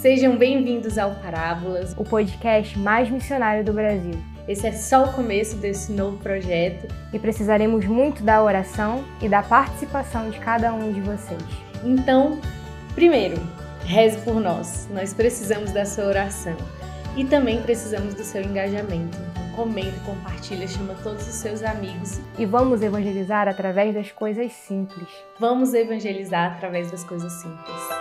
Sejam bem-vindos ao Parábolas, o podcast mais missionário do Brasil. Esse é só o começo desse novo projeto e precisaremos muito da oração e da participação de cada um de vocês. Então, primeiro, reze por nós. Nós precisamos da sua oração e também precisamos do seu engajamento. Então, comenta, compartilha, chama todos os seus amigos. E vamos evangelizar através das coisas simples. Vamos evangelizar através das coisas simples.